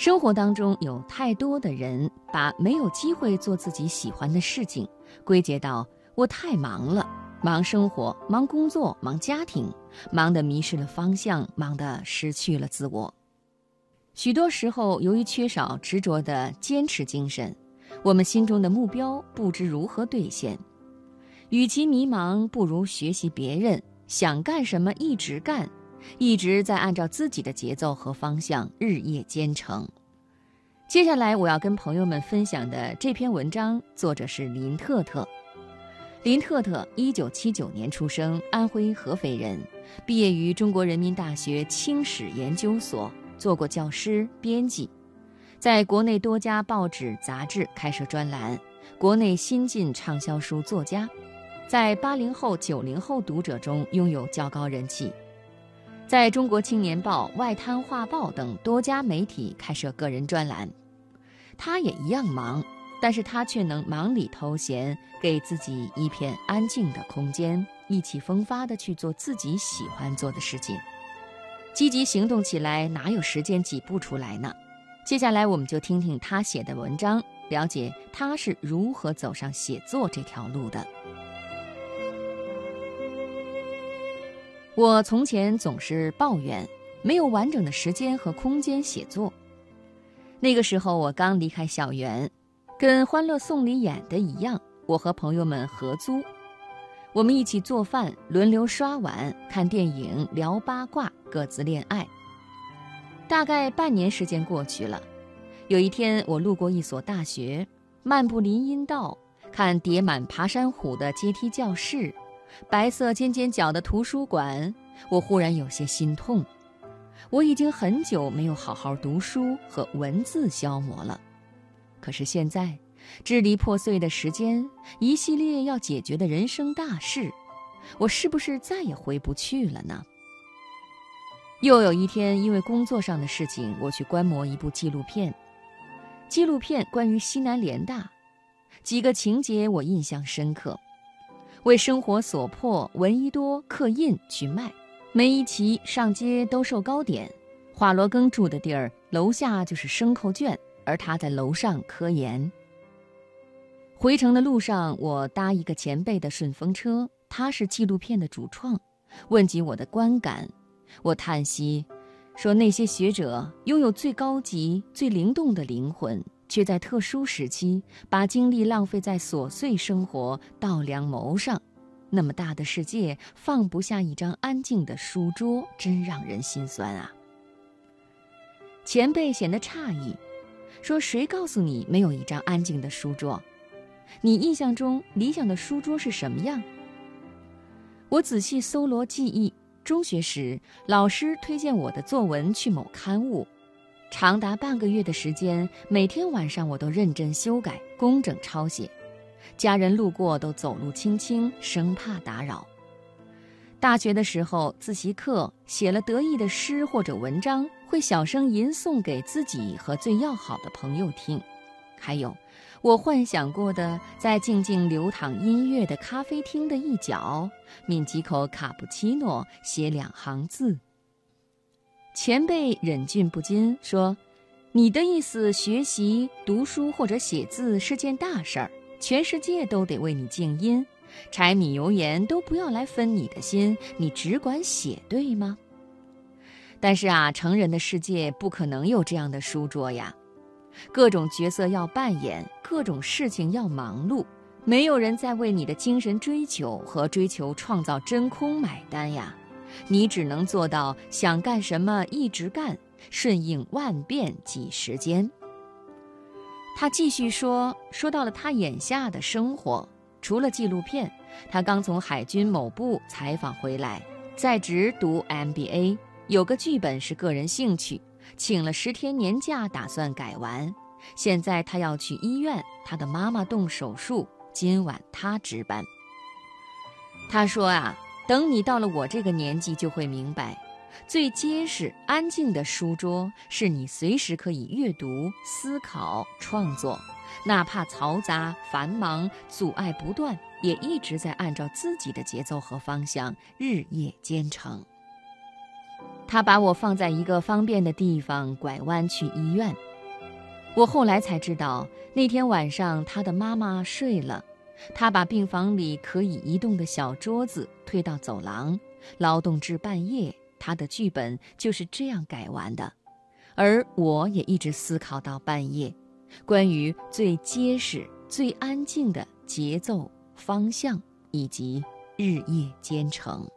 生活当中有太多的人把没有机会做自己喜欢的事情归结到我太忙了，忙生活、忙工作、忙家庭，忙得迷失了方向，忙得失去了自我。许多时候，由于缺少执着的坚持精神，我们心中的目标不知如何兑现。与其迷茫，不如学习别人，想干什么一直干。一直在按照自己的节奏和方向日夜兼程。接下来我要跟朋友们分享的这篇文章，作者是林特特。林特特，一九七九年出生，安徽合肥人，毕业于中国人民大学清史研究所，做过教师、编辑，在国内多家报纸、杂志开设专栏，国内新晋畅销书作家，在八零后、九零后读者中拥有较高人气。在中国青年报、外滩画报等多家媒体开设个人专栏，他也一样忙，但是他却能忙里偷闲，给自己一片安静的空间，意气风发地去做自己喜欢做的事情，积极行动起来，哪有时间挤不出来呢？接下来我们就听听他写的文章，了解他是如何走上写作这条路的。我从前总是抱怨没有完整的时间和空间写作。那个时候我刚离开校园，跟《欢乐颂》里演的一样，我和朋友们合租，我们一起做饭，轮流刷碗、看电影、聊八卦，各自恋爱。大概半年时间过去了，有一天我路过一所大学，漫步林荫道，看叠满爬山虎的阶梯教室。白色尖尖角的图书馆，我忽然有些心痛。我已经很久没有好好读书和文字消磨了。可是现在，支离破碎的时间，一系列要解决的人生大事，我是不是再也回不去了呢？又有一天，因为工作上的事情，我去观摩一部纪录片。纪录片关于西南联大，几个情节我印象深刻。为生活所迫，闻一多刻印去卖。梅贻琦上街兜售糕点，华罗庚住的地儿楼下就是牲口圈，而他在楼上科研。回程的路上，我搭一个前辈的顺风车，他是纪录片的主创，问及我的观感，我叹息，说那些学者拥有最高级、最灵动的灵魂。却在特殊时期把精力浪费在琐碎生活、稻粱谋上，那么大的世界放不下一张安静的书桌，真让人心酸啊！前辈显得诧异，说：“谁告诉你没有一张安静的书桌？你印象中理想的书桌是什么样？”我仔细搜罗记忆，中学时老师推荐我的作文去某刊物。长达半个月的时间，每天晚上我都认真修改、工整抄写，家人路过都走路轻轻，生怕打扰。大学的时候，自习课写了得意的诗或者文章，会小声吟诵给自己和最要好的朋友听。还有，我幻想过的，在静静流淌音乐的咖啡厅的一角，抿几口卡布奇诺，写两行字。前辈忍俊不禁说：“你的意思，学习、读书或者写字是件大事儿，全世界都得为你静音，柴米油盐都不要来分你的心，你只管写，对吗？”但是啊，成人的世界不可能有这样的书桌呀，各种角色要扮演，各种事情要忙碌，没有人在为你的精神追求和追求创造真空买单呀。你只能做到想干什么一直干，顺应万变挤时间。他继续说，说到了他眼下的生活，除了纪录片，他刚从海军某部采访回来，在职读 MBA，有个剧本是个人兴趣，请了十天年假打算改完。现在他要去医院，他的妈妈动手术，今晚他值班。他说啊。等你到了我这个年纪，就会明白，最结实、安静的书桌是你随时可以阅读、思考、创作，哪怕嘈杂、繁忙、阻碍不断，也一直在按照自己的节奏和方向日夜兼程。他把我放在一个方便的地方，拐弯去医院，我后来才知道，那天晚上他的妈妈睡了，他把病房里可以移动的小桌子推到走廊，劳动至半夜。他的剧本就是这样改完的，而我也一直思考到半夜，关于最结实、最安静的节奏、方向以及日夜兼程。